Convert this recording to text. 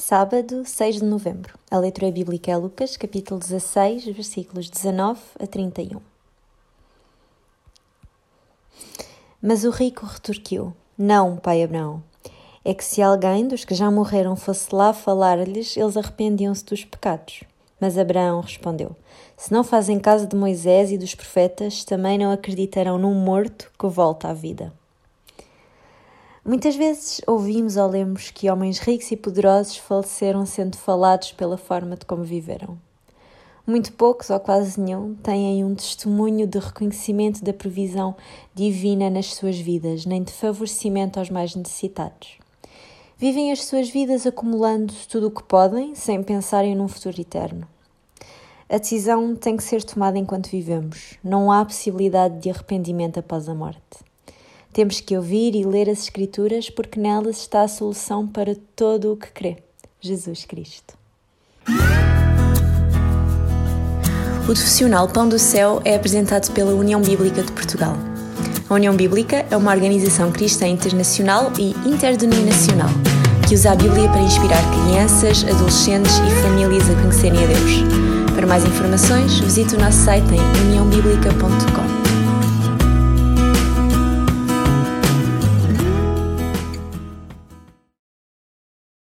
Sábado, 6 de novembro. A leitura bíblica é Lucas, capítulo 16, versículos 19 a 31. Mas o rico retorquiu: Não, pai Abraão. É que se alguém dos que já morreram fosse lá falar-lhes, eles arrependiam-se dos pecados. Mas Abraão respondeu: Se não fazem caso de Moisés e dos profetas, também não acreditarão num morto que volta à vida. Muitas vezes ouvimos ou lemos que homens ricos e poderosos faleceram sendo falados pela forma de como viveram. Muito poucos, ou quase nenhum, têm um testemunho de reconhecimento da provisão divina nas suas vidas, nem de favorecimento aos mais necessitados. Vivem as suas vidas acumulando tudo o que podem, sem pensarem num futuro eterno. A decisão tem que ser tomada enquanto vivemos. Não há possibilidade de arrependimento após a morte. Temos que ouvir e ler as Escrituras porque nelas está a solução para todo o que crê: Jesus Cristo. O profissional Pão do Céu é apresentado pela União Bíblica de Portugal. A União Bíblica é uma organização cristã internacional e interdenominacional que usa a Bíblia para inspirar crianças, adolescentes e famílias a conhecerem a Deus. Para mais informações, visite o nosso site em uniãobíblica.com.